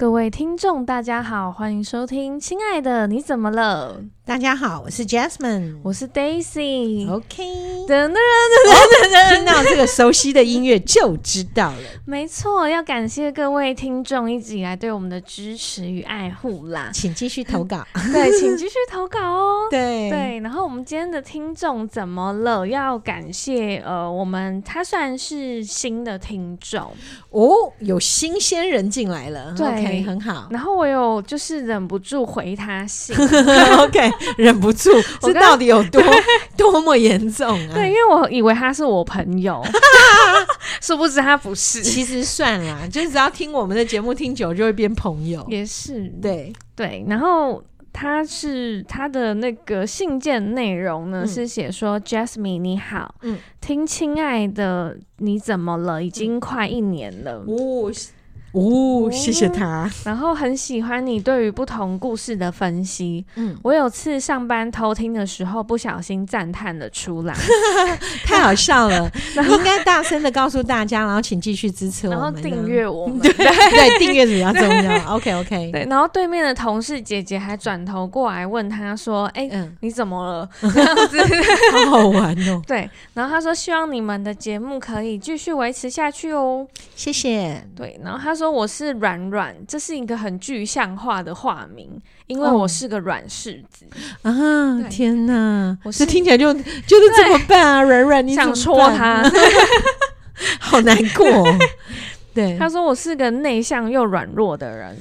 各位听众，大家好，欢迎收听《亲爱的你怎么了》。大家好，我是 Jasmine，我是 Daisy。OK，噔噔噔噔噔，听到这个熟悉的音乐就知道了。没错，要感谢各位听众一直以来对我们的支持与爱护啦，请继续投稿。对，请继续投稿哦。对对，然后我们今天的听众怎么了？要感谢呃，我们他算是新的听众哦，有新鲜人进来了。对，OK，很好。然后我有就是忍不住回他信。OK。忍不住，这到底有多 多么严重啊？对，因为我以为他是我朋友，殊不知他不是。其实算了，就是只要听我们的节目听久，就会变朋友。也是，对对。然后他是他的那个信件内容呢，嗯、是写说：“Jasmine 你好，嗯，听亲爱的你怎么了？已经快一年了。哦”哦，谢谢他。然后很喜欢你对于不同故事的分析。嗯，我有次上班偷听的时候，不小心赞叹了出来，太好笑了。你应该大声的告诉大家，然后请继续支持我们，然后订阅我们。对对，订阅比较重要。OK OK。对，然后对面的同事姐姐还转头过来问他说：“哎，你怎么了？”这样子，好好玩哦。对，然后他说：“希望你们的节目可以继续维持下去哦。”谢谢。对，然后他说。我是软软，这是一个很具象化的化名，因为我是个软柿子、哦、啊！天哪，我是听起来就就是这么办啊！软软，你想戳他，好难过、哦。对，他说我是个内向又软弱的人，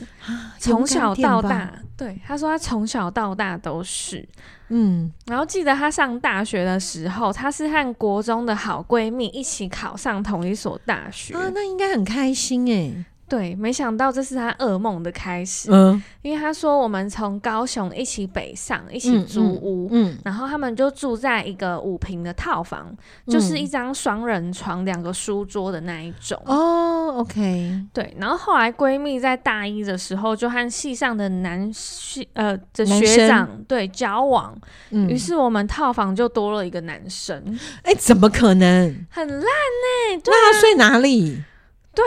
从小到大，对，他说他从小到大都是。嗯，然后记得他上大学的时候，他是和国中的好闺蜜一起考上同一所大学啊，那应该很开心哎。对，没想到这是他噩梦的开始。嗯，因为他说我们从高雄一起北上，一起租屋，嗯，嗯，然后他们就住在一个五平的套房，嗯，就是一张双人床，两个书桌的那一种。哦，OK，对。然后后来闺蜜在大一的时候就和系上的男系呃的学长对交往，嗯，于是我们套房就多了一个男生。哎，怎么可能？很烂呢？欸。那他睡哪里？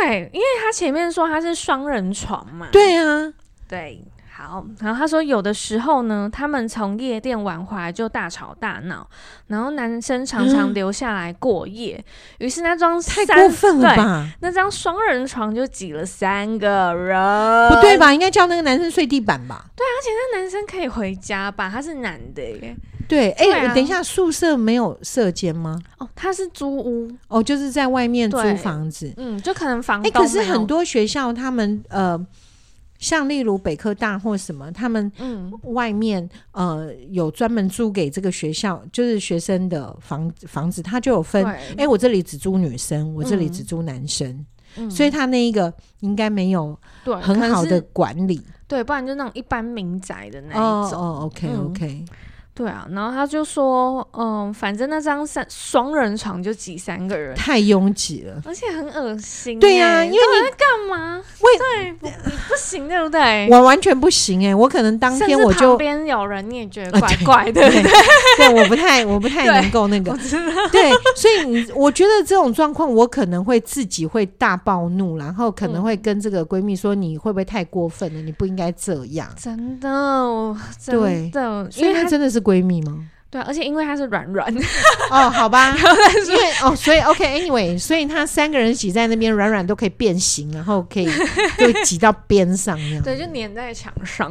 对，因为他前面说他是双人床嘛。对啊，对，好。然后他说，有的时候呢，他们从夜店玩回来就大吵大闹，然后男生常常留下来过夜。于、嗯、是那张太过分了吧？那张双人床就挤了三个人，不对吧？应该叫那个男生睡地板吧？对，而且那男生可以回家吧？他是男的耶。对，哎、啊，等一下，宿舍没有舍监吗？哦，他是租屋，哦，就是在外面租房子，嗯，就可能房东。哎，可是很多学校他们呃，像例如北科大或什么，他们嗯，外面呃有专门租给这个学校，就是学生的房房子，他就有分，哎，我这里只租女生，我这里只租男生，嗯、所以他那一个应该没有很好的管理，对，对，不然就那种一般民宅的那一种。哦，哦，OK OK。嗯对啊，然后他就说，嗯，反正那张三双人床就挤三个人，太拥挤了，而且很恶心。对呀、啊，因为你在干嘛？对，不不行，对不对？我完全不行哎、欸，我可能当天我就旁边有人，你也觉得怪怪的，对，对，对，对，我不太，我不太能够那个，对，所以你，我觉得这种状况，我可能会自己会大暴怒，然后可能会跟这个闺蜜说，你会不会太过分了？你不应该这样，真的，真的，对，所以她真的是。闺蜜吗？对，而且因为她是软软哦，好吧，因为哦，所以 OK，Anyway，、okay, 所以他三个人挤在那边，软软都可以变形，然后可以就挤到边上那样，对，就粘在墙上，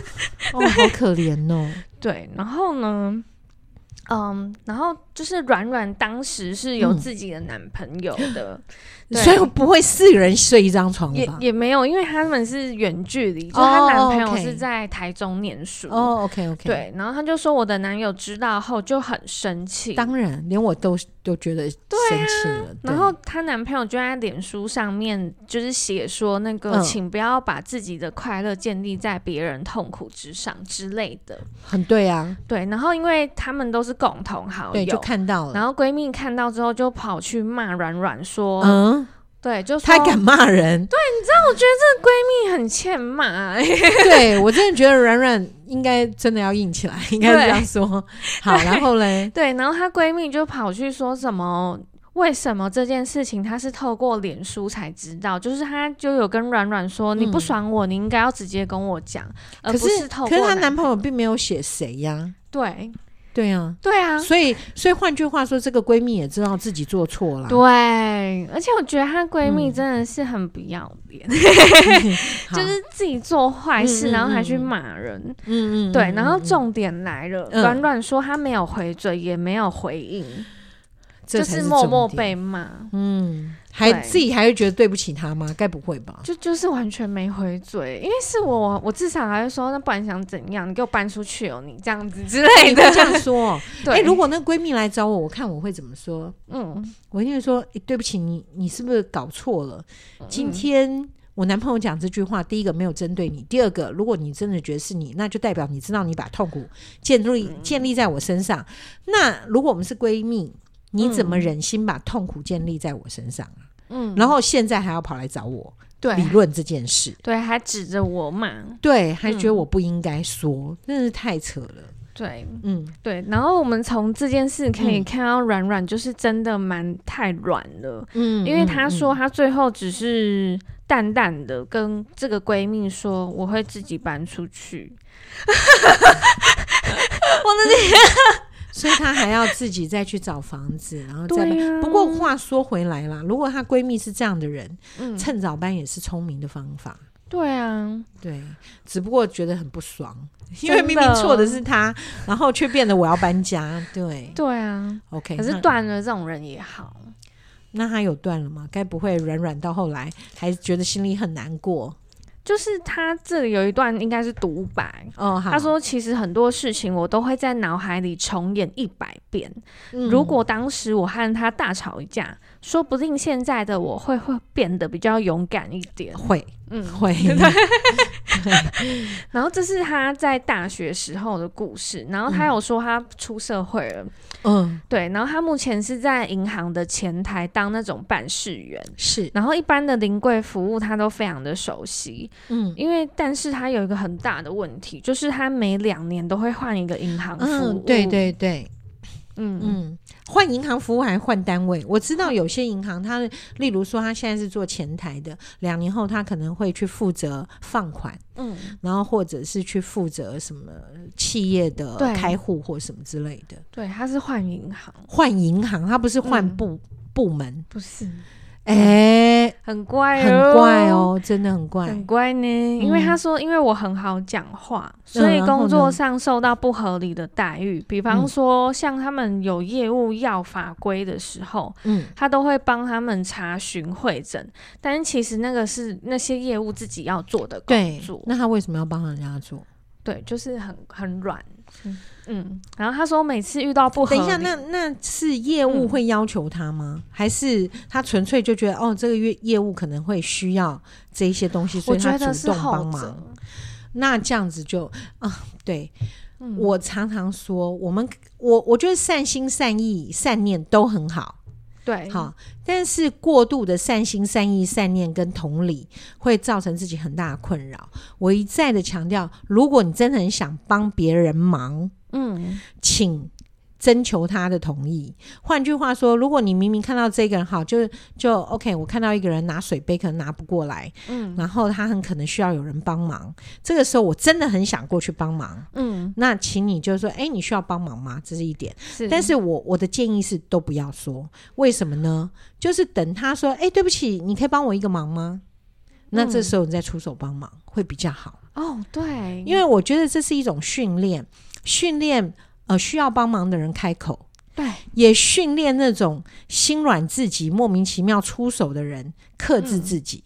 哦，好可怜哦。对，然后呢，嗯，然后就是软软当时是有自己的男朋友的。嗯所以不会四个人睡一张床吧？也也没有，因为他们是远距离，就她男朋友是在台中念书。哦，OK OK。对，然后她就说，我的男友知道后就很生气。当然，连我都都觉得生气了。然后她男朋友就在脸书上面就是写说，那个请不要把自己的快乐建立在别人痛苦之上之类的。很对啊，对。然后因为他们都是共同好友，就看到了。然后闺蜜看到之后就跑去骂软软说，嗯。对，就他敢骂人。对，你知道，我觉得这个闺蜜很欠骂。对，我真的觉得软软应该真的要硬起来，应该这样说。好，然后嘞，对，然后她闺蜜就跑去说什么。为什么这件事情她是透过脸书才知道？就是她就有跟软软说，嗯、你不爽我，你应该要直接跟我讲，而不是透过。可是她男朋友并没有写谁呀？对。对啊，对啊，所以所以换句话说，这个闺蜜也知道自己做错了。对，而且我觉得她闺蜜真的是很不要脸，嗯、就是自己做坏事，嗯、然后还去骂人。嗯嗯，对，然后重点来了，软软、嗯、说她没有回嘴，也没有回应，就是默默被骂。嗯。还自己还会觉得对不起他吗？该不会吧？就就是完全没回嘴，因为是我，我至少还会说，那不然想怎样？你给我搬出去哦，你这样子之类的。这样说，对。欸、如果那闺蜜来找我，我看我会怎么说？嗯，我一定会说，欸、对不起，你你是不是搞错了？今天我男朋友讲这句话，第一个没有针对你，第二个，如果你真的觉得是你，那就代表你知道你把痛苦建立建立在我身上。那如果我们是闺蜜？你怎么忍心把痛苦建立在我身上啊？嗯，然后现在还要跑来找我对理论这件事，对，还指着我骂，对，还觉得我不应该说，嗯、真是太扯了。对，嗯，对。然后我们从这件事可以看到，软软就是真的蛮太软了，嗯，因为她说她最后只是淡淡的跟这个闺蜜说，我会自己搬出去。我的天！所以她还要自己再去找房子，然后再。啊、不过话说回来啦，如果她闺蜜是这样的人，嗯、趁早搬也是聪明的方法。对啊，对，只不过觉得很不爽，因为明明错的是她，然后却变得我要搬家。对，对啊。OK，可是断了这种人也好。那她有断了吗？该不会软软到后来还觉得心里很难过？就是他这里有一段应该是独白，他说其实很多事情我都会在脑海里重演一百遍。如果当时我和他大吵一架，说不定现在的我会会变得比较勇敢一点。会。嗯，会。然后这是他在大学时候的故事。然后他有说他出社会了，嗯，对。然后他目前是在银行的前台当那种办事员，是。然后一般的临柜服务他都非常的熟悉，嗯。因为但是他有一个很大的问题，就是他每两年都会换一个银行服务，嗯，对对对。嗯嗯，换银行服务还是换单位？我知道有些银行，它例如说，他现在是做前台的，两年后他可能会去负责放款，嗯，然后或者是去负责什么企业的开户或什么之类的。对，他是换银行，换银行，他不是换部、嗯、部门，不是。哎、欸，很怪，很怪哦，真的很怪，很怪呢。因为他说，因为我很好讲话，嗯、所以工作上受到不合理的待遇。嗯、比方说，像他们有业务要法规的时候，嗯，他都会帮他们查询会诊。但是其实那个是那些业务自己要做的工作。那他为什么要帮人家做？对，就是很很软。嗯。嗯，然后他说每次遇到不合，等一下，那那是业务会要求他吗？嗯、还是他纯粹就觉得哦，这个业业务可能会需要这一些东西，所以他主动帮忙？那这样子就啊，对，嗯、我常常说，我们我我觉得善心、善意、善念都很好，对，好，但是过度的善心、善意、善念跟同理会造成自己很大的困扰。我一再的强调，如果你真的很想帮别人忙。嗯，请征求他的同意。换句话说，如果你明明看到这个人好，就就 OK。我看到一个人拿水杯可能拿不过来，嗯，然后他很可能需要有人帮忙。这个时候我真的很想过去帮忙，嗯，那请你就说，哎，你需要帮忙吗？这是一点。是，但是我我的建议是都不要说，为什么呢？就是等他说，哎，对不起，你可以帮我一个忙吗？那这时候你再出手帮忙会比较好。哦，对，因为我觉得这是一种训练。训练呃需要帮忙的人开口，对，也训练那种心软自己莫名其妙出手的人克制自己。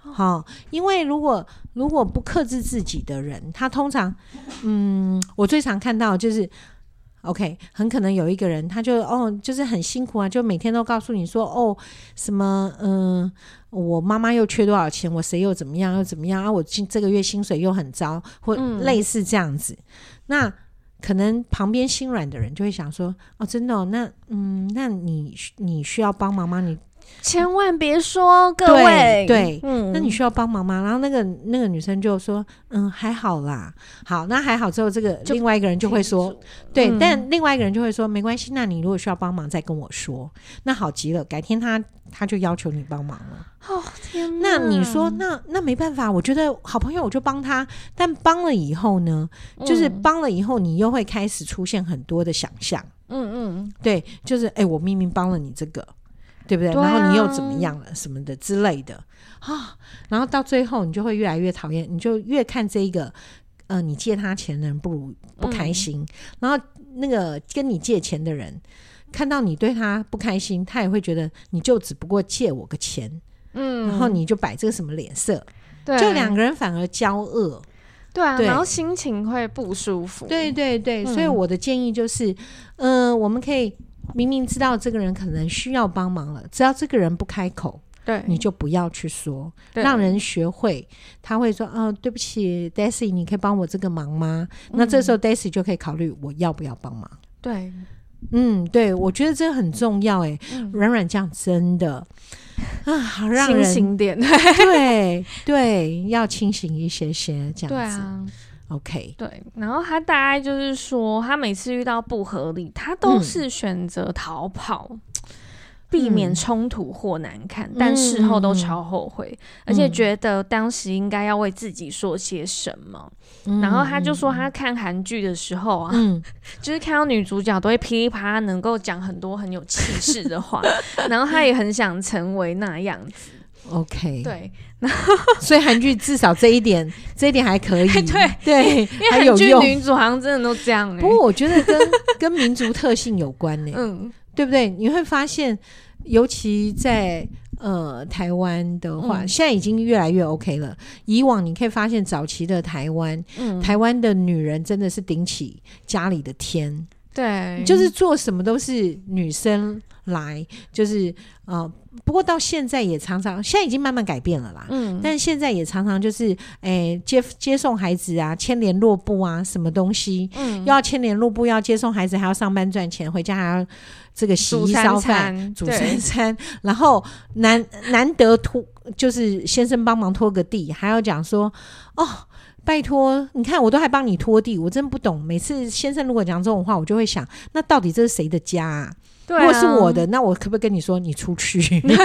好、嗯哦，因为如果如果不克制自己的人，他通常嗯，我最常看到就是，OK，很可能有一个人他就哦，就是很辛苦啊，就每天都告诉你说哦什么嗯。呃我妈妈又缺多少钱？我谁又怎么样？又怎么样啊？我今这个月薪水又很糟，或类似这样子。嗯、那可能旁边心软的人就会想说：“哦，真的、哦？那嗯，那你你需要帮忙吗？你千万别说各位，对，对嗯，那你需要帮忙吗？然后那个那个女生就说，嗯，还好啦。好，那还好之后，这个另外一个人就会说，对，嗯、但另外一个人就会说，没关系，那你如果需要帮忙，再跟我说。那好极了，改天他他就要求你帮忙了。哦天哪，那你说，那那没办法，我觉得好朋友我就帮他，但帮了以后呢，就是帮了以后，你又会开始出现很多的想象。嗯嗯，对，就是哎、欸，我明明帮了你这个。对不对？然后你又怎么样了？什么的之类的啊？然后到最后，你就会越来越讨厌，你就越看这一个，呃，你借他钱的人不如不开心。嗯、然后那个跟你借钱的人，看到你对他不开心，他也会觉得你就只不过借我个钱，嗯，然后你就摆这个什么脸色？对，就两个人反而交恶，对啊，对，然后心情会不舒服。对对对，嗯、所以我的建议就是，嗯、呃，我们可以。明明知道这个人可能需要帮忙了，只要这个人不开口，对，你就不要去说，对让人学会。他会说：“哦，对不起，Daisy，你可以帮我这个忙吗？”嗯、那这时候 Daisy 就可以考虑我要不要帮忙。对，嗯，对，我觉得这很重要。哎，软软这样真的啊，好让人清醒点。对 对，要清醒一些些，这样子。对啊。OK，对，然后他大概就是说，他每次遇到不合理，他都是选择逃跑，嗯、避免冲突或难看，嗯、但事后都超后悔，嗯、而且觉得当时应该要为自己说些什么。嗯、然后他就说，他看韩剧的时候啊，嗯、就是看到女主角都会噼里啪啦，能够讲很多很有气势的话，然后他也很想成为那样子。OK，对。然 后所以韩剧至少这一点，这一点还可以。对对，因为韩剧女主好像真的都这样。不过我觉得跟跟民族特性有关呢，嗯，对不对？你会发现，尤其在呃台湾的话，现在已经越来越 OK 了。以往你可以发现，早期的台湾，台湾的女人真的是顶起家里的天，对，就是做什么都是女生来，就是呃。不过到现在也常常，现在已经慢慢改变了啦。嗯，但是现在也常常就是，哎、欸，接接送孩子啊，牵联络布啊，什么东西，嗯，又要牵联络布，要接送孩子，还要上班赚钱，回家还要这个洗衣烧饭、煮三餐，然后难难得拖，就是先生帮忙拖个地，还要讲说，哦，拜托，你看我都还帮你拖地，我真不懂。每次先生如果讲这种话，我就会想，那到底这是谁的家啊？对啊，如果是我的，那我可不可以跟你说，你出去？对 对，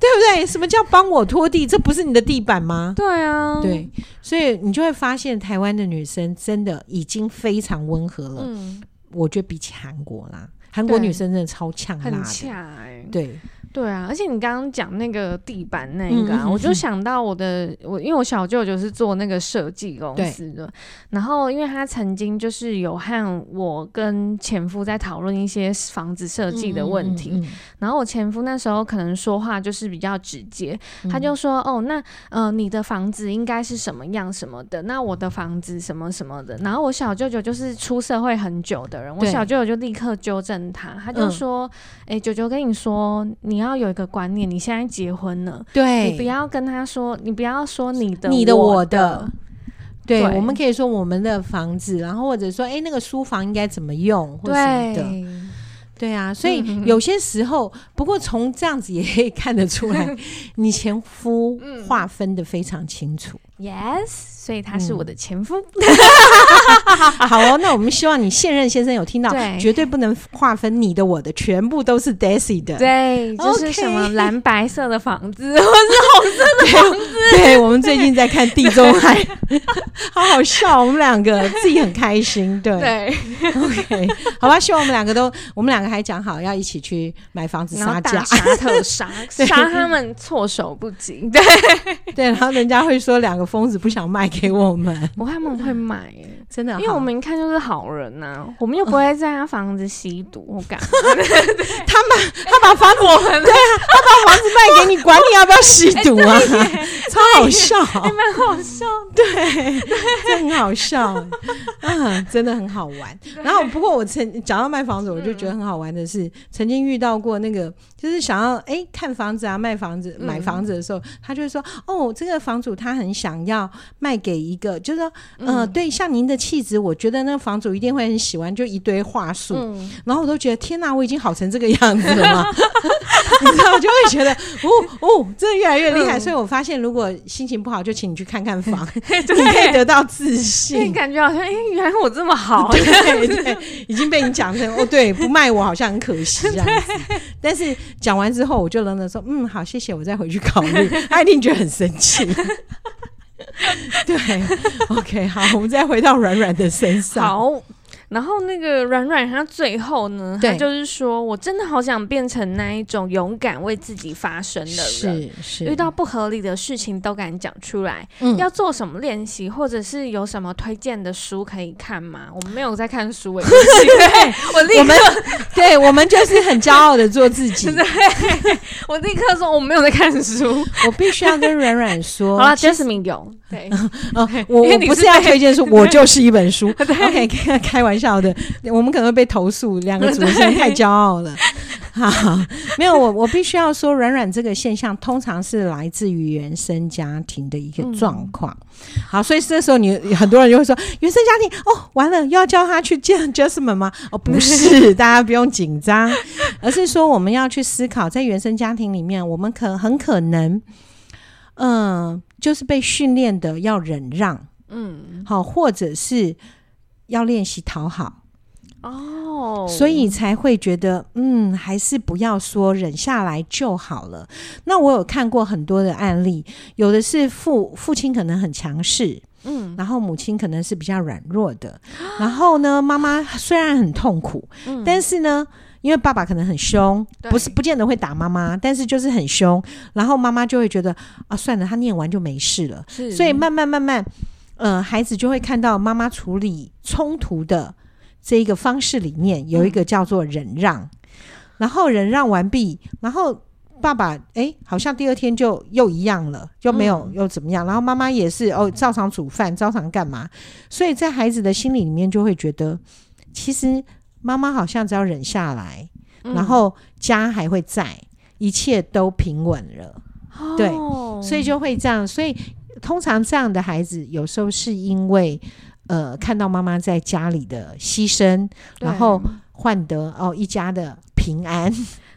对不对？什么叫帮我拖地？这不是你的地板吗？对啊，对，所以你就会发现，台湾的女生真的已经非常温和了。嗯，我觉得比起韩国啦，韩国女生真的超呛辣的，很呛欸，对。对啊，而且你刚刚讲那个地板那个啊，我就想到我的我，因为我小舅舅是做那个设计公司的，然后因为他曾经就是有和我跟前夫在讨论一些房子设计的问题，嗯嗯嗯，然后我前夫那时候可能说话就是比较直接，嗯、他就说哦，那呃你的房子应该是什么样什么的，那我的房子什么什么的，然后我小舅舅就是出社会很久的人，我小舅舅就立刻纠正他，他就说，哎、嗯，舅舅跟你说你。你要有一个观念，你现在结婚了，对，你不要跟他说，你不要说你的、你的、我的，对，对。我们可以说我们的房子，然后或者说，哎，那个书房应该怎么用，或什么的，对，啊，所以有些时候，嗯、不过从这样子也可以看得出来，你前夫划分的非常清楚。Yes，所以他是我的前夫。好哦，那我们希望你现任先生有听到，绝对不能划分你的我的，全部都是 Daisy 的。对，就是什么蓝白色的房子，或是红色的房子。对，我们最近在看地中海，好好笑，我们两个自己很开心。对对，OK，好吧，希望我们两个都，我们两个还讲好要一起去买房子杀价，杀特杀，杀他们措手不及。对对，然后人家会说两个。疯子不想卖给我们，我看他们会买，真的，因为我们一看就是好人呐，我们又不会在他房子吸毒，我干嘛？他把他把房子，对啊，他把房子卖给你，管你要不要吸毒啊？超好笑，还蛮好笑，对，这很好笑，嗯，真的很好玩。然后不过我曾讲到卖房子，我就觉得很好玩的是，曾经遇到过那个，就是想要哎看房子啊，卖房子、买房子的时候，他就会说，哦，这个房主他很想。要卖给一个，就是说，呃，对，像您的气质，我觉得那个房主一定会很喜欢，就一堆话术，嗯、然后我都觉得天哪，我已经好成这个样子了吗？你知道，我就会觉得，哦哦，真的越来越厉害。嗯、所以我发现，如果心情不好，就请你去看看房，对你可以得到自信，感觉好像，哎，原来我这么好，对对，已经被你讲成，哦，对，不卖我好像很可惜这样子。但是讲完之后，我就冷冷说，嗯，好，谢谢，我再回去考虑。他一定觉得很生气。对，OK，好，我们再回到软软的身上。好。然后那个软软，他最后呢，他就是说，我真的好想变成那一种勇敢为自己发声的人，是是，遇到不合理的事情都敢讲出来。嗯，要做什么练习，或者是有什么推荐的书可以看吗？我们没有在看书，对，我立刻，对我们就是很骄傲的做自己。对，我立刻说我没有在看书，我必须要跟软软说，好了，Jasmine 有，对，哦，我我不是要推荐书，我就是一本书，OK，开玩笑。笑的，我们可能会被投诉，两个主持人太骄傲了。好，没有我，我必须要说，软软这个现象通常是来自于原生家庭的一个状况。嗯、好，所以这时候你很多人就会说，原生家庭哦，完了又要叫他去见 Jasmine 吗？哦，不是，大家不用紧张，而是说我们要去思考，在原生家庭里面，我们可很可能，嗯、呃，就是被训练的要忍让，嗯，好，或者是。要练习讨好。哦，所以才会觉得嗯，还是不要说忍下来就好了。那我有看过很多的案例，有的是父父亲可能很强势，嗯，然后母亲可能是比较软弱的，然后呢，妈妈虽然很痛苦，嗯，但是呢，因为爸爸可能很凶，不是不见得会打妈妈，但是就是很凶，然后妈妈就会觉得啊，算了，他念完就没事了，所以慢慢慢慢。呃，孩子就会看到妈妈处理冲突的这一个方式里面有一个叫做忍让，嗯、然后忍让完毕，然后爸爸哎，好像第二天就又一样了，就没有又怎么样，嗯、然后妈妈也是哦，照常煮饭，照常干嘛，所以在孩子的心里里面就会觉得，其实妈妈好像只要忍下来，嗯、然后家还会在，一切都平稳了，哦、对，所以就会这样，所以。通常这样的孩子，有时候是因为，呃，看到妈妈在家里的牺牲，然后换得哦一家的平安，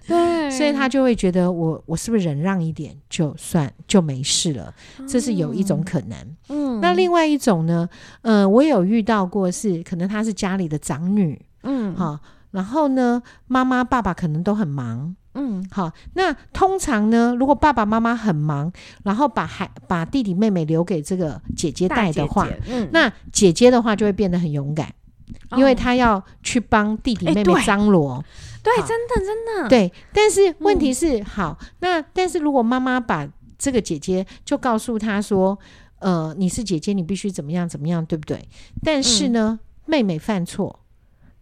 对，所以他就会觉得我我是不是忍让一点就算就没事了？这是有一种可能。嗯，那另外一种呢？呃，我有遇到过是，可能她是家里的长女，嗯，好，然后呢，妈妈爸爸可能都很忙。嗯，好。那通常呢，如果爸爸妈妈很忙，然后把孩把弟弟妹妹留给这个姐姐带的话，姐姐嗯，那姐姐的话就会变得很勇敢，哦、因为她要去帮弟弟妹妹张罗。对，好真的真的。对，但是问题是，嗯、好，那但是如果妈妈把这个姐姐就告诉她说，呃，你是姐姐，你必须怎么样怎么样，对不对？但是呢，嗯、妹妹犯错，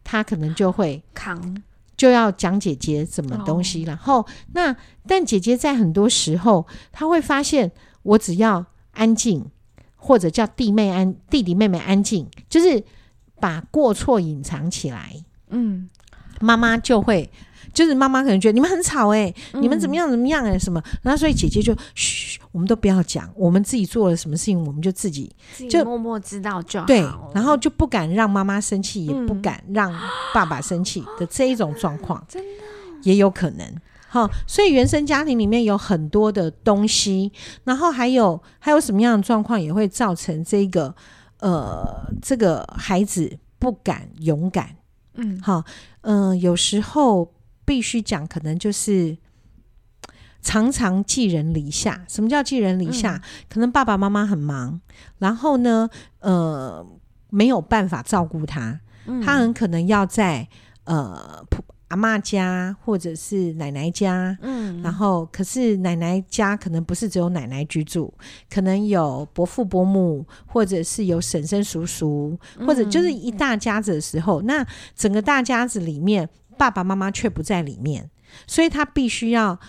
她可能就会扛。就要讲姐姐什么东西，哦、然后那但姐姐在很多时候，她会发现我只要安静，或者叫弟妹安弟弟妹妹安静，就是把过错隐藏起来，嗯，妈妈就会。就是妈妈可能觉得你们很吵哎、你们怎么样怎么样哎、欸、什么，然后所以姐姐就嘘，我们都不要讲，我们自己做了什么事情，我们就自己就默默知道就好。对，然后就不敢让妈妈生气，嗯、也不敢让爸爸生气的这一种状况，真的也有可能。好，所以原生家庭里面有很多的东西，然后还有还有什么样的状况也会造成这个呃这个孩子不敢勇敢。嗯，好，嗯、呃，有时候。必须讲，可能就是常常寄人篱下。什么叫寄人篱下？嗯、可能爸爸妈妈很忙，然后呢，呃，没有办法照顾他，嗯、他很可能要在呃阿妈家或者是奶奶家，嗯，然后可是奶奶家可能不是只有奶奶居住，可能有伯父伯母，或者是有婶婶叔叔，或者就是一大家子的时候，嗯、那整个大家子里面。爸爸妈妈却不在里面，所以他必须要，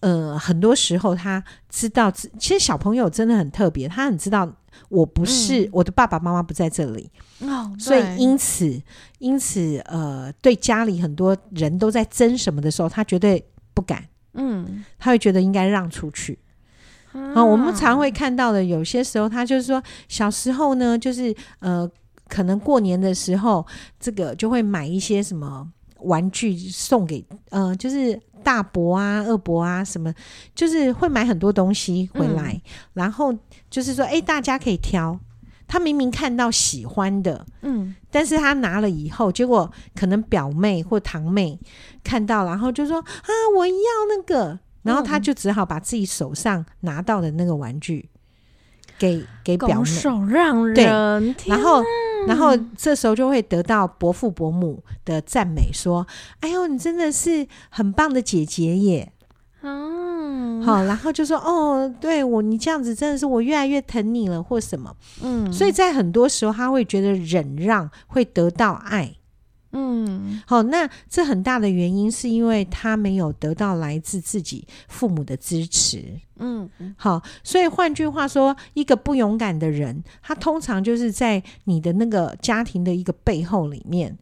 呃，很多时候他知道，其实小朋友真的很特别，他很知道我不是、嗯、我的爸爸妈妈不在这里，哦，所以因此因此呃，对家里很多人都在争什么的时候，他绝对不敢，嗯，他会觉得应该让出去，啊，我们常会看到的，有些时候他就是说，小时候呢，就是呃，可能过年的时候，这个就会买一些什么玩具送给呃，就是大伯啊、二伯啊什么，就是会买很多东西回来，嗯、然后就是说，哎，大家可以挑。他明明看到喜欢的，嗯，但是他拿了以后，结果可能表妹或堂妹看到，然后就说啊，我要那个，然后他就只好把自己手上拿到的那个玩具给给表妹，拱手让人，对，然后然后这时候就会得到伯父伯母的赞美，说，哎呦，你真的是很棒的姐姐耶。嗯，好，然后就说哦，对我，你这样子真的是我越来越疼你了，或什么，嗯，所以在很多时候他会觉得忍让会得到爱，嗯，好，那这很大的原因是因为他没有得到来自自己父母的支持，嗯，好，所以换句话说，一个不勇敢的人，他通常就是在你的那个家庭的一个背后里面，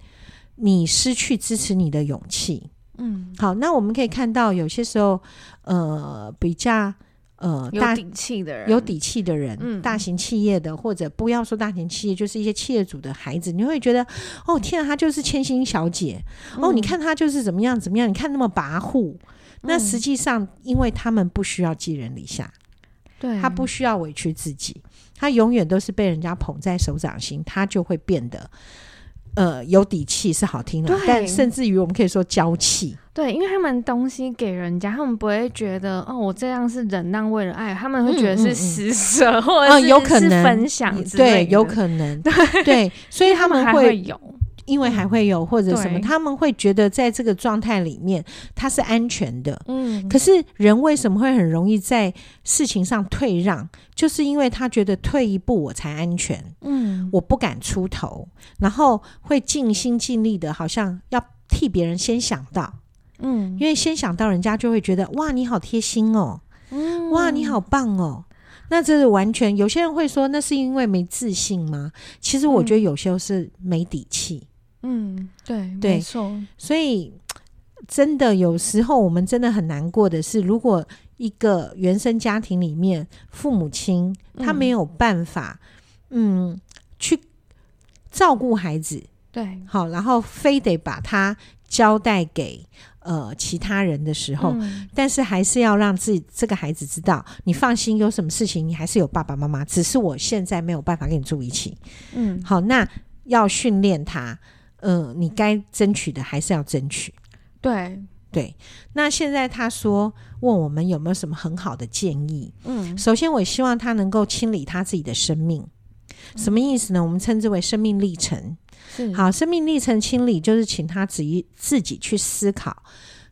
你失去支持你的勇气。嗯，好，那我们可以看到，有些时候，呃，比较呃有底气的人，有底气的人，嗯，大型企业的，或者不要说大型企业，就是一些企业主的孩子，你会觉得，哦，天啊，她就是千金小姐，嗯、哦，你看她就是怎么样怎么样，你看那么跋扈，嗯、那实际上，因为他们不需要寄人篱下，对，他不需要委屈自己，他永远都是被人家捧在手掌心，他就会变得。呃，有底气是好听的，但甚至于我们可以说娇气。对，因为他们东西给人家，他们不会觉得哦，我这样是忍让为了爱，他们会觉得是施舍，嗯嗯嗯或者是、呃、有可能是分享之类的。对，有可能。对对，所以他们会，会有。因为还会有或者什么，他们会觉得在这个状态里面他是安全的。嗯，可是人为什么会很容易在事情上退让？就是因为他觉得退一步我才安全。嗯，我不敢出头，然后会尽心尽力的，好像要替别人先想到。嗯，因为先想到人家就会觉得哇，你好贴心哦。嗯，哇，你好棒哦。那这是完全有些人会说，那是因为没自信吗？其实我觉得有些是没底气。嗯，对，对，没错。所以真的有时候我们真的很难过的是，如果一个原生家庭里面父母亲他没有办法，嗯，嗯，去照顾孩子，对，好，然后非得把他交代给呃其他人的时候，嗯，但是还是要让自己这个孩子知道，你放心，有什么事情你还是有爸爸妈妈，只是我现在没有办法跟你住一起。嗯，好，那要训练他。嗯、呃，你该争取的还是要争取。对对，那现在他说问我们有没有什么很好的建议？嗯，首先我希望他能够清理他自己的生命，嗯、什么意思呢？我们称之为生命历程。是好，生命历程清理就是请他自己自己去思考，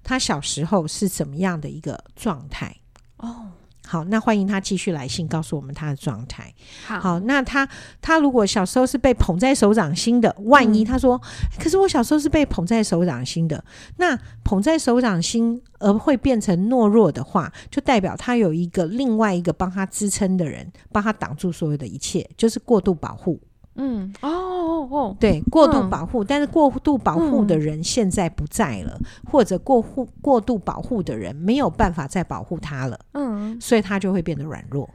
他小时候是怎么样的一个状态。哦。好，那欢迎他继续来信告诉我们他的状态。好，好，那他他如果小时候是被捧在手掌心的，万一他说，嗯、可是我小时候是被捧在手掌心的，那捧在手掌心而会变成懦弱的话，就代表他有一个另外一个帮他支撑的人，帮他挡住所有的一切，就是过度保护。嗯，哦哦哦，对，过度保护，嗯、但是过度保护的人现在不在了，嗯、或者过护过度保护的人没有办法再保护他了，嗯，所以他就会变得软弱，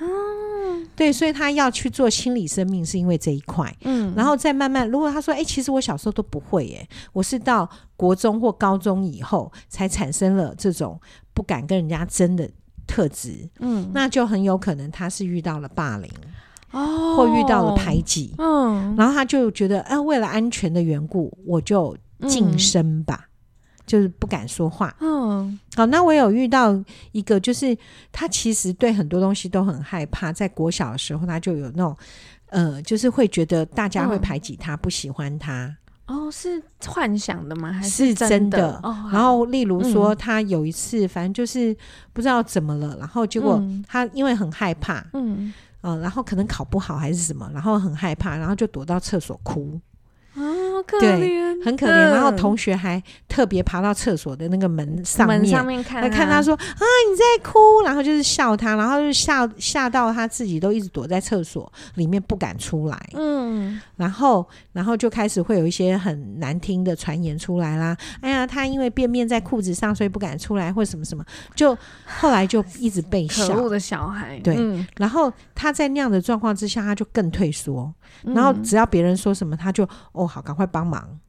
嗯，对，所以他要去做心理生命，是因为这一块，嗯，然后再慢慢，如果他说，哎、欸，其实我小时候都不会，耶，我是到国中或高中以后才产生了这种不敢跟人家争的特质，嗯，那就很有可能他是遇到了霸凌。哦，或遇到了排挤，嗯，然后他就觉得，哎、呃，为了安全的缘故，我就噤声吧，嗯、就是不敢说话。嗯，好，那我有遇到一个，就是他其实对很多东西都很害怕，在国小的时候，他就有那种，呃，就是会觉得大家会排挤他，嗯、不喜欢他。哦，是幻想的吗？还是真的？哦，然后，例如说，他有一次，反正就是不知道怎么了，嗯、然后结果他因为很害怕，嗯。嗯，然后可能考不好还是什么，然后很害怕，然后就躲到厕所哭。啊，可怜，很可怜。然后同学还特别爬到厕所的那个门上面，上面看他，看他说啊你在哭，然后就是笑他，然后就吓吓到他自己都一直躲在厕所里面不敢出来。嗯，然后然后就开始会有一些很难听的传言出来啦。哎呀，他因为便便在裤子上，所以不敢出来，或什么什么，就后来就一直被笑。可恶的小孩，对。嗯、然后他在那样的状况之下，他就更退缩。然后只要别人说什么，他就哦好，赶快帮忙。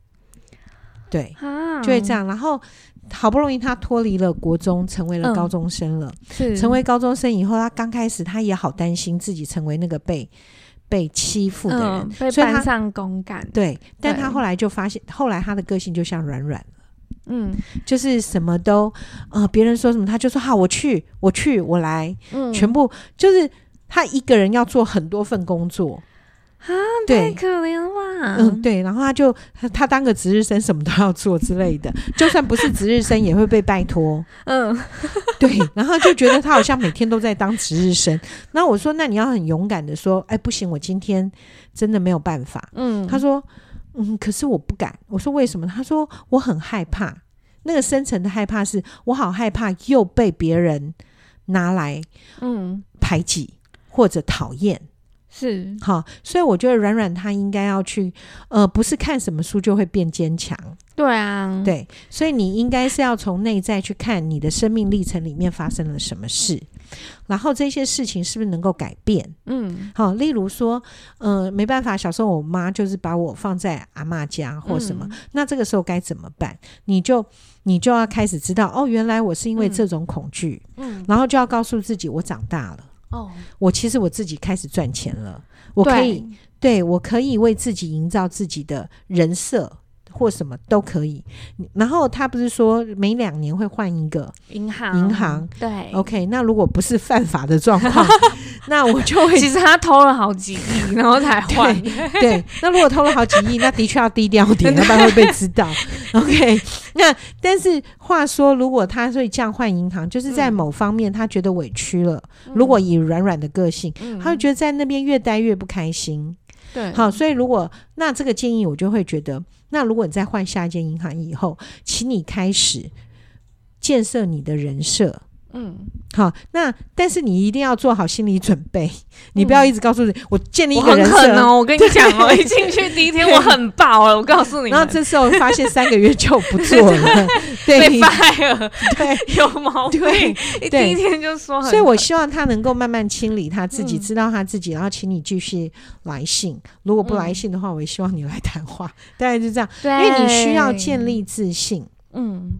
对，啊、就会这样。然后好不容易他脱离了国中，成为了高中生了。嗯、成为高中生以后，他刚开始他也好担心自己成为那个被被欺负的人，嗯、被班上公干。对，但他后来就发现，后来他的个性就像软软了。嗯，就是什么都呃，别人说什么他就说好，我去，我去，我来。嗯，全部就是他一个人要做很多份工作。啊，太可怜了吧！嗯，对，然后他就他，他当个值日生，什么都要做之类的，就算不是值日生，也会被拜托。嗯，对，然后就觉得他好像每天都在当值日生。那我说，那你要很勇敢的说，哎，不行，我今天真的没有办法。嗯，他说，嗯，可是我不敢。我说为什么？他说我很害怕，那个深层的害怕是我好害怕又被别人拿来嗯排挤或者讨厌。是好，所以我觉得软软他应该要去，呃，不是看什么书就会变坚强。对啊，对，所以你应该是要从内在去看你的生命历程里面发生了什么事，然后这些事情是不是能够改变？嗯，好，例如说，呃，没办法，小时候我妈就是把我放在阿嬷家或什么，嗯、那这个时候该怎么办？你就你就要开始知道，哦，原来我是因为这种恐惧，嗯，然后就要告诉自己，我长大了。哦，我其实我自己开始赚钱了，我可以，对，对，我可以为自己营造自己的人设。或什么都可以，然后他不是说每两年会换一个银行？银行对，OK。那如果不是犯法的状况，那我就会。其实他偷了好几亿，然后才换。对，那如果偷了好几亿，那的确要低调点，要不然会被知道。OK。那但是话说，如果他会这样换银行，就是在某方面他觉得委屈了。嗯、如果以软软的个性，嗯、他会觉得在那边越待越不开心。对，好，所以如果那这个建议，我就会觉得，那如果你再换下一间银行以后，请你开始建设你的人设。嗯，好，那但是你一定要做好心理准备，你不要一直告诉你我建立一个人设哦。我跟你讲哦，一进去第一天我很爆了，我告诉你。然后这时候发现三个月就不做了，被 fire 了，对，有毛病。对，第一天就说。所以我希望他能够慢慢清理他自己，知道他自己，然后请你继续来信。如果不来信的话，我也希望你来谈话。大概就这样，因为你需要建立自信。嗯。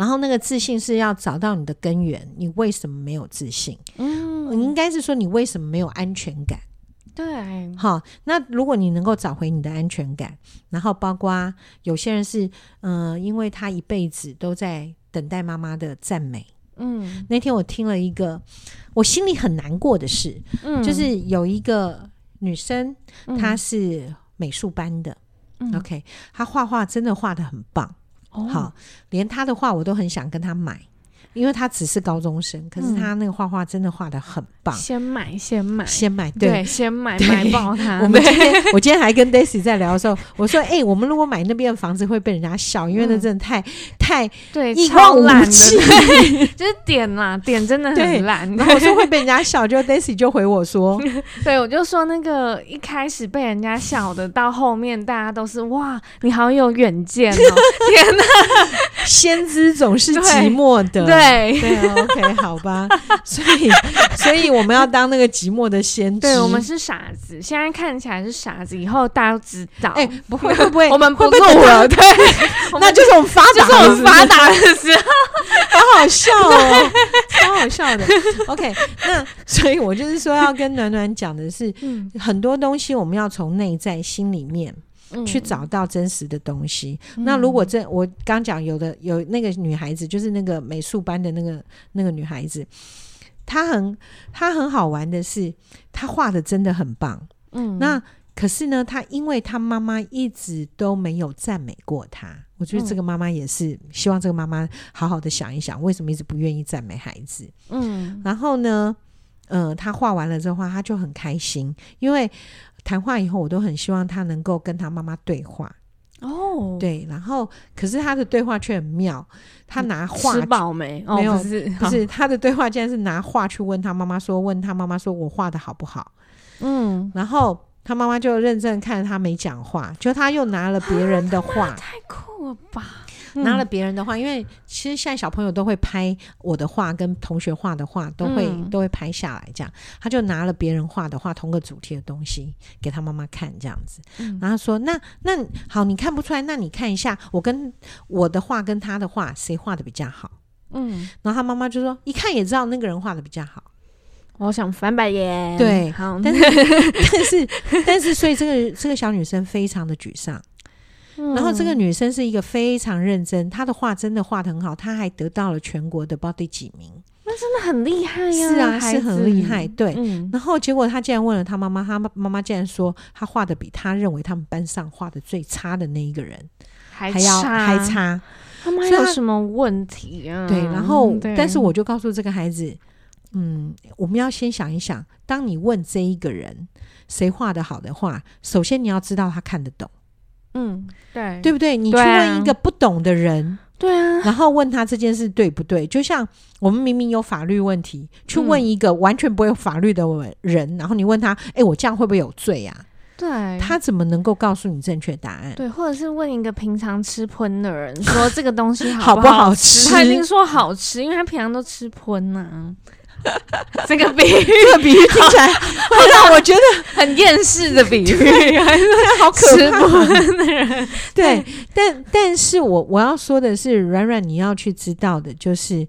然后那个自信是要找到你的根源，你为什么没有自信？嗯，你应该是说你为什么没有安全感？对，好，那如果你能够找回你的安全感，然后包括有些人是，嗯、呃，因为他一辈子都在等待妈妈的赞美。嗯，那天我听了一个我心里很难过的事，嗯，就是有一个女生，她是美术班的，嗯，OK，她画画真的画得很棒。Oh. 好，连他的画我都很想跟他买。因为他只是高中生，可是他那个画画真的画的很棒。先买，先买，先买，对，先买，买爆他。我们今天，我今天还跟 Daisy 在聊的时候，我说：“哎，我们如果买那边的房子会被人家笑，因为那真的太 太对，一望无际，就是点嘛，点真的很烂。然后我说会被人家笑，就 Daisy 就回我说：“对，我就说那个一开始被人家笑的，到后面大家都是哇，你好有远见哦！天哪，先知总是寂寞的。”对对，OK，好吧，所以所以我们要当那个寂寞的先知。对，我们是傻子，现在看起来是傻子，以后大家都知道。哎，不会会不会？我们不录了，对，那就是我们发达，就是我们发达的时候，好好笑哦，超好笑的。OK，那所以我就是说要跟暖暖讲的是，很多东西我们要从内在心里面。去找到真实的东西。嗯、那如果这我刚讲有的有那个女孩子，就是那个美术班的那个那个女孩子，她很她很好玩的是，她画的真的很棒。嗯，那可是呢，她因为她妈妈一直都没有赞美过她，我觉得这个妈妈也是希望这个妈妈好好的想一想，为什么一直不愿意赞美孩子。嗯，然后呢，呃，她画完了之后，她就很开心，因为。谈话以后，我都很希望他能够跟他妈妈对话，哦、哦，对，然后可是他的对话却很妙，他拿画吃饱没？没有，不是，不是他的对话，竟然是拿画去问他妈妈说，问他妈妈说我画的好不好？嗯，然后他妈妈就认真看他没讲话，就他又拿了别人的画，太酷了吧！拿了别人的画，因为其实现在小朋友都会拍我的画跟同学画的画，都会、嗯、都会拍下来。这样，他就拿了别人画的画，同个主题的东西给他妈妈看，这样子。嗯、然后说：“那那好，你看不出来，那你看一下我跟我的画跟他的画，谁画的比较好？”嗯，然后他妈妈就说：“一看也知道那个人画的比较好。”我想翻白眼。对，好，但是 但是但是，所以这个这个小女生非常的沮丧。然后这个女生是一个非常认真，她的画真的画的很好，她还得到了全国的不知道第几名，那真的很厉害呀！是啊，是很厉害。对，嗯、然后结果她竟然问了她妈妈，她妈妈竟然说她画的比她认为他们班上画的最差的那一个人还要还差。他妈有什么问题啊？对，然后但是我就告诉这个孩子，嗯，我们要先想一想，当你问这一个人谁画的好的话，首先你要知道他看得懂。嗯，对，对不对？你去问一个不懂的人，对啊，然后问他这件事对不对？就像我们明明有法律问题，去问一个完全不会法律的人，然后你问他，哎，我这样会不会有罪啊？对，他怎么能够告诉你正确答案？对，或者是问一个平常吃喷的人，说这个东西 好不好吃？他一定说好吃，因为他平常都吃喷呐。这个比喻，这个比喻听起来会让我觉得很厌世的比喻，还 是好可怕的人。对，但但是我我要说的是，软软，你要去知道的就是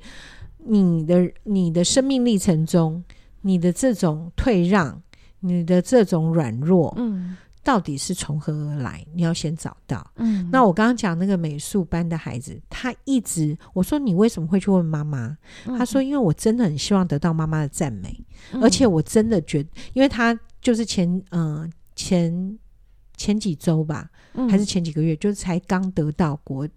你的你的生命历程中，你的这种退让，你的这种软弱，嗯。到底是从何而来？你要先找到。嗯，那我刚刚讲那个美术班的孩子，他一直我说，你为什么会去问妈妈？嗯、他说因为我真的很希望得到妈妈的赞美，嗯、而且我真的觉得，因为他就是前嗯、呃、前前几周吧，嗯、还是前几个月，就是才刚得到国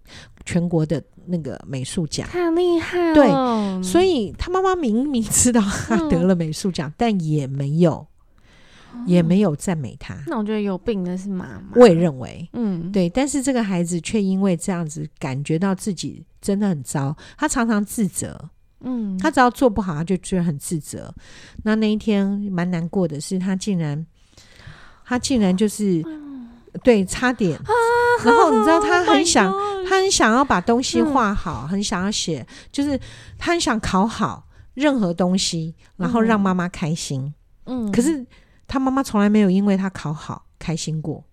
全国的那个美术奖，太厉害了。对，所以他妈妈明明知道他得了美术奖，嗯、但也没有。也没有赞美他，那我觉得有病的是妈妈。我也认为，嗯，对。但是这个孩子却因为这样子感觉到自己真的很糟，他常常自责，嗯，他只要做不好，他就觉得很自责。那那一天蛮难过的是，他竟然，他竟然就是，嗯、对，差点。啊、然后你知道，他很想，他很想要把东西画好，嗯、很想要写，就是他很想考好任何东西，然后让妈妈开心。嗯，可是。他妈妈从来没有因为他考好开心过，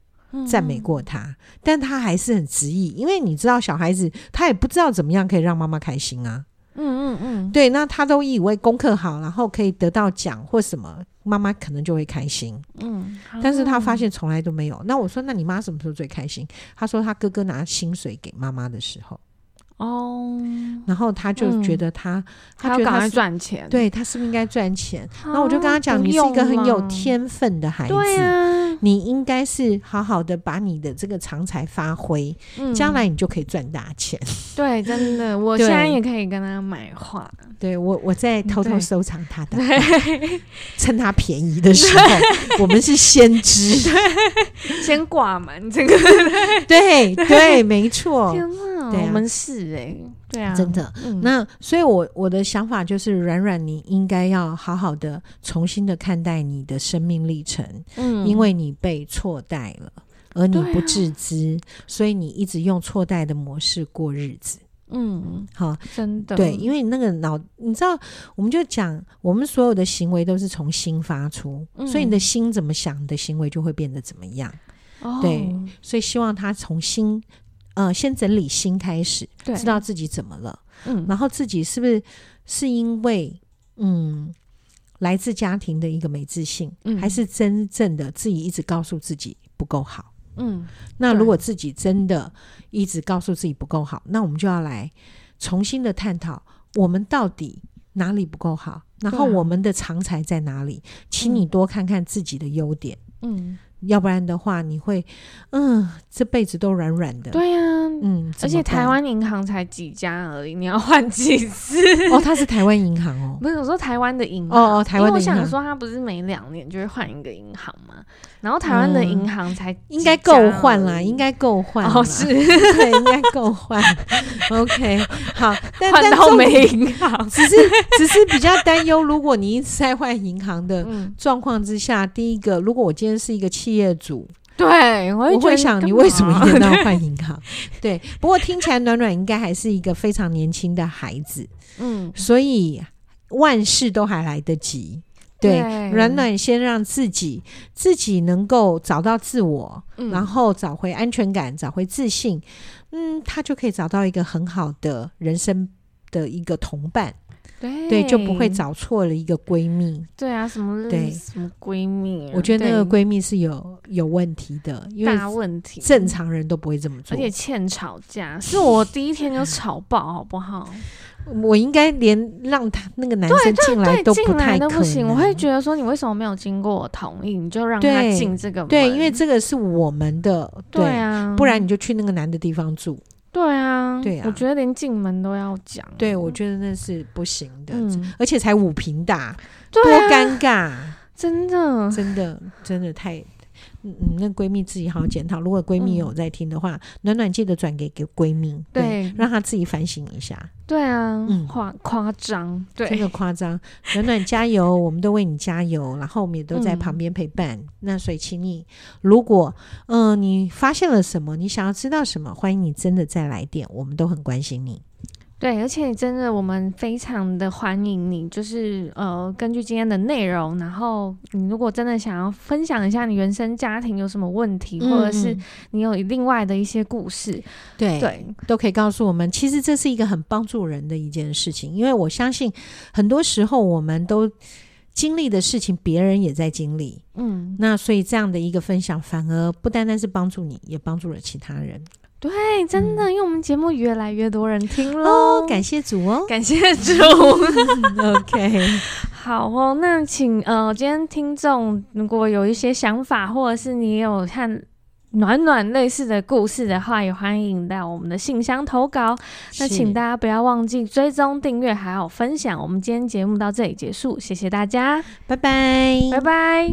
赞美过他，嗯、但他还是很执意，因为你知道小孩子他也不知道怎么样可以让妈妈开心啊。嗯嗯嗯，对，那他都以为功课好，然后可以得到奖或什么，妈妈可能就会开心。嗯，但是他发现从来都没有。那我说，那你妈什么时候最开心？他说他哥哥拿薪水给妈妈的时候。哦，然后他就觉得他，嗯、他觉得他赚钱，对他是不是应该赚钱？然后我就跟他讲，你是一个很有天分的孩子，对啊，你应该是好好的把你的这个长才发挥，嗯、将来你就可以赚大钱。对，真的，我现在也可以跟他买画。对我，我在偷偷收藏他的，趁他便宜的时候，我们是先知，先挂满这个，对对，没错。我们是哎，对啊，真的。那所以，我我的想法就是，软软，你应该要好好的重新的看待你的生命历程，嗯，因为你被错待了，而你不自知，所以你一直用错待的模式过日子。嗯，好，真的，对，因为你那个脑，你知道，我们就讲，我们所有的行为都是从心发出，所以你的心怎么想，你的行为就会变得怎么样。哦对，所以希望他从心。呃，先整理心开始，知道自己怎么了，嗯，然后自己是不是是因为嗯来自家庭的一个没自信，嗯，还是真正的自己一直告诉自己不够好，嗯，那如果自己真的一直告诉自己不够好，那我们就要来重新的探讨我们到底哪里不够好，然后我们的长才在哪里，请你多看看自己的优点，嗯。要不然的话，你会，嗯，这辈子都软软的。对呀、嗯，而且台湾银行才几家而已，你要换几次？哦，他是台湾银行哦，不是我说台湾的银行哦哦，台湾的银行。我想说，他不是每两年就会换一个银行吗？然后台湾的银行才应该够换啦，应该够换哦，是 对，应该够换。OK，好，但换到没银行，只是只是比较担忧，如果你一直在换银行的状况之下，嗯、第一个，如果我今天是一个企业主，对我会，想你为什么一定要换银行？对，不过听起来暖暖应该还是一个非常年轻的孩子，嗯，所以万事都还来得及。对，暖暖先让自己自己能够找到自我，嗯，然后找回安全感，找回自信，嗯，他就可以找到一个很好的人生的一个同伴。对，对，就不会找错了一个闺蜜。对啊，什么对什么闺蜜啊？我觉得那个闺蜜是有有问题的，因为大问题，正常人都不会这么做，而且欠吵架，是我第一天就吵爆，好不好？我应该连让他那个男生进来都不太不行。我会觉得说，你为什么没有经过我同意，你就让他进这个门？对，因为这个是我们的，对，对啊，不然你就去那个男的地方住。对啊，对啊，我觉得连进门都要讲。对，我觉得那是不行的，嗯、而且才五平大，啊、多尴尬！真的，真的，真的太……嗯嗯，那闺蜜自己好好检讨。如果闺蜜有在听的话，嗯、暖暖记得转给给闺蜜，对，对，让她自己反省一下。对啊，嗯，夸夸张，对，真的夸张。暖暖加油，我们都为你加油，然后我们也都在旁边陪伴。嗯、那所以，请你，如果嗯、呃、你发现了什么，你想要知道什么，欢迎你真的再来电，我们都很关心你。对，而且真的，我们非常的欢迎你。就是呃，根据今天的内容，然后你如果真的想要分享一下你原生家庭有什么问题，嗯、或者是你有另外的一些故事，对对，都可以告诉我们。其实这是一个很帮助人的一件事情，因为我相信很多时候我们都经历的事情，别人也在经历。嗯，那所以这样的一个分享，反而不单单是帮助你，也帮助了其他人。对，真的，嗯、因为我们节目越来越多人听了哦，感谢主哦，感谢主。OK，好哦，那请呃，今天听众如果有一些想法，或者是你有看暖暖类似的故事的话，也欢迎到我们的信箱投稿。那请大家不要忘记追踪、订阅，还有分享。我们今天节目到这里结束，谢谢大家，拜拜，拜拜。